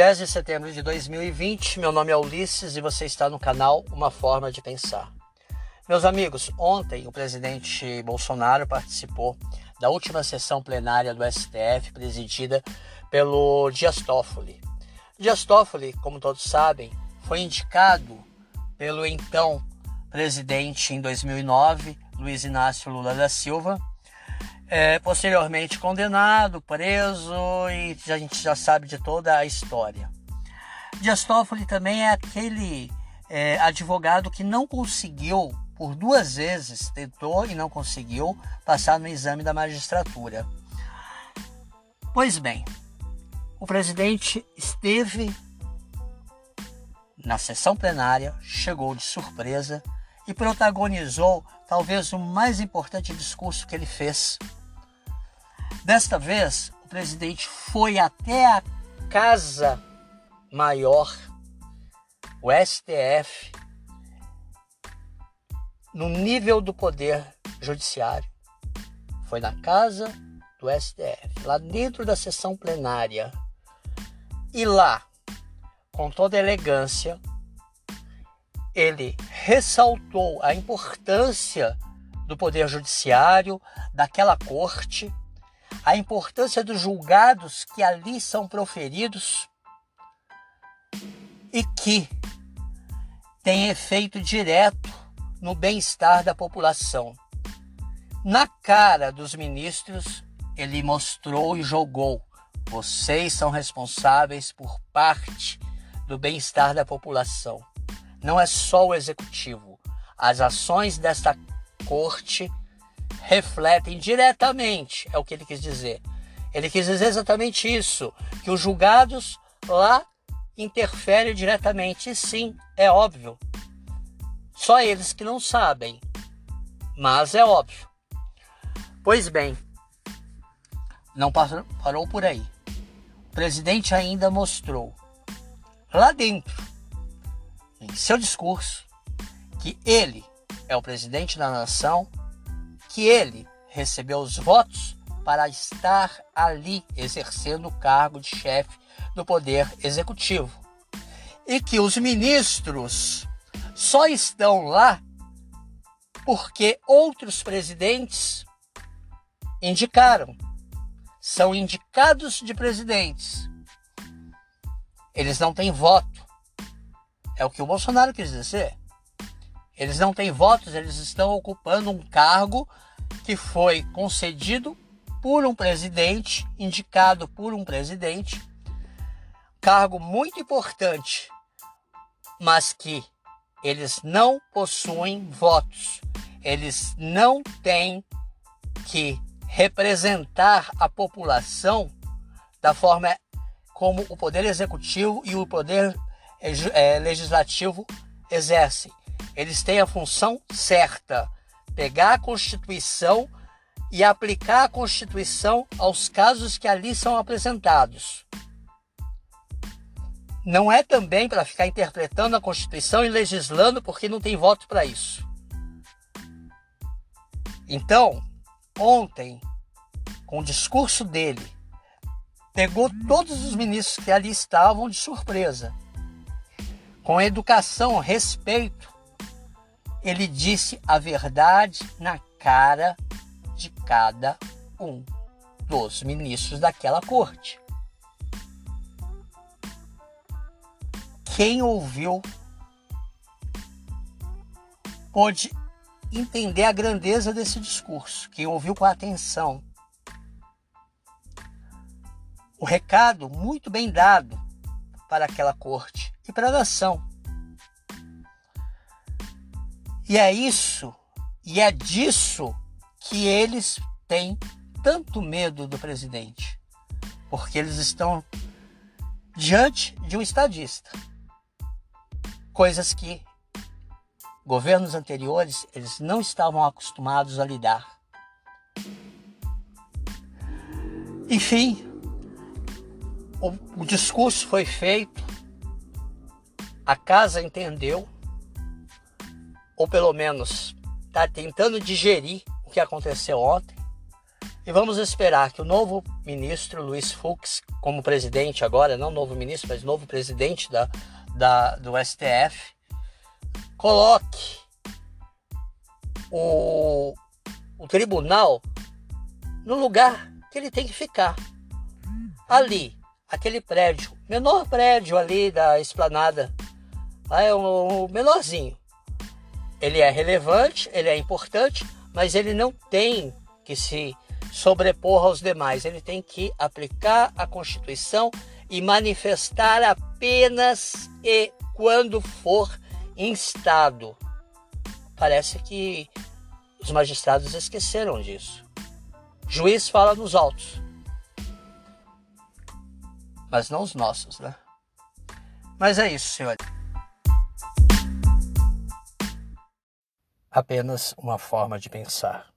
10 de setembro de 2020, meu nome é Ulisses e você está no canal Uma Forma de Pensar. Meus amigos, ontem o presidente Bolsonaro participou da última sessão plenária do STF, presidida pelo Dias Toffoli. Dias Toffoli, como todos sabem, foi indicado pelo então presidente em 2009, Luiz Inácio Lula da Silva, é, posteriormente condenado, preso e a gente já sabe de toda a história. Dias Toffoli também é aquele é, advogado que não conseguiu, por duas vezes, tentou e não conseguiu passar no exame da magistratura. Pois bem, o presidente esteve na sessão plenária, chegou de surpresa e protagonizou talvez o mais importante discurso que ele fez Desta vez, o presidente foi até a Casa Maior, o STF, no nível do Poder Judiciário. Foi na casa do STF, lá dentro da sessão plenária. E lá, com toda elegância, ele ressaltou a importância do Poder Judiciário, daquela corte, a importância dos julgados que ali são proferidos e que tem efeito direto no bem-estar da população. Na cara dos ministros, ele mostrou e jogou: vocês são responsáveis por parte do bem-estar da população. Não é só o executivo. As ações desta corte refletem diretamente, é o que ele quis dizer. Ele quis dizer exatamente isso, que os julgados lá interferem diretamente. E sim, é óbvio. Só eles que não sabem, mas é óbvio. Pois bem, não parou por aí. O presidente ainda mostrou lá dentro, em seu discurso, que ele é o presidente da nação que ele recebeu os votos para estar ali exercendo o cargo de chefe do Poder Executivo. E que os ministros só estão lá porque outros presidentes indicaram. São indicados de presidentes. Eles não têm voto. É o que o Bolsonaro quis dizer. Eles não têm votos, eles estão ocupando um cargo que foi concedido por um presidente, indicado por um presidente, cargo muito importante, mas que eles não possuem votos. Eles não têm que representar a população da forma como o poder executivo e o poder é, legislativo exercem eles têm a função certa: pegar a Constituição e aplicar a Constituição aos casos que ali são apresentados. Não é também para ficar interpretando a Constituição e legislando porque não tem voto para isso. Então, ontem, com o discurso dele, pegou todos os ministros que ali estavam de surpresa. Com educação, respeito, ele disse a verdade na cara de cada um dos ministros daquela corte. Quem ouviu pôde entender a grandeza desse discurso. Quem ouviu com atenção. O recado muito bem dado para aquela corte e para a nação. E é isso, e é disso que eles têm tanto medo do presidente. Porque eles estão diante de um estadista. Coisas que governos anteriores eles não estavam acostumados a lidar. Enfim, o, o discurso foi feito, a casa entendeu ou pelo menos está tentando digerir o que aconteceu ontem. E vamos esperar que o novo ministro Luiz Fux, como presidente agora, não novo ministro, mas novo presidente da, da, do STF, coloque o, o tribunal no lugar que ele tem que ficar. Ali, aquele prédio, menor prédio ali da esplanada, lá é o menorzinho. Ele é relevante, ele é importante, mas ele não tem que se sobrepor aos demais. Ele tem que aplicar a Constituição e manifestar apenas e quando for instado. Parece que os magistrados esqueceram disso. Juiz fala nos autos, mas não os nossos, né? Mas é isso, senhor. Apenas uma forma de pensar.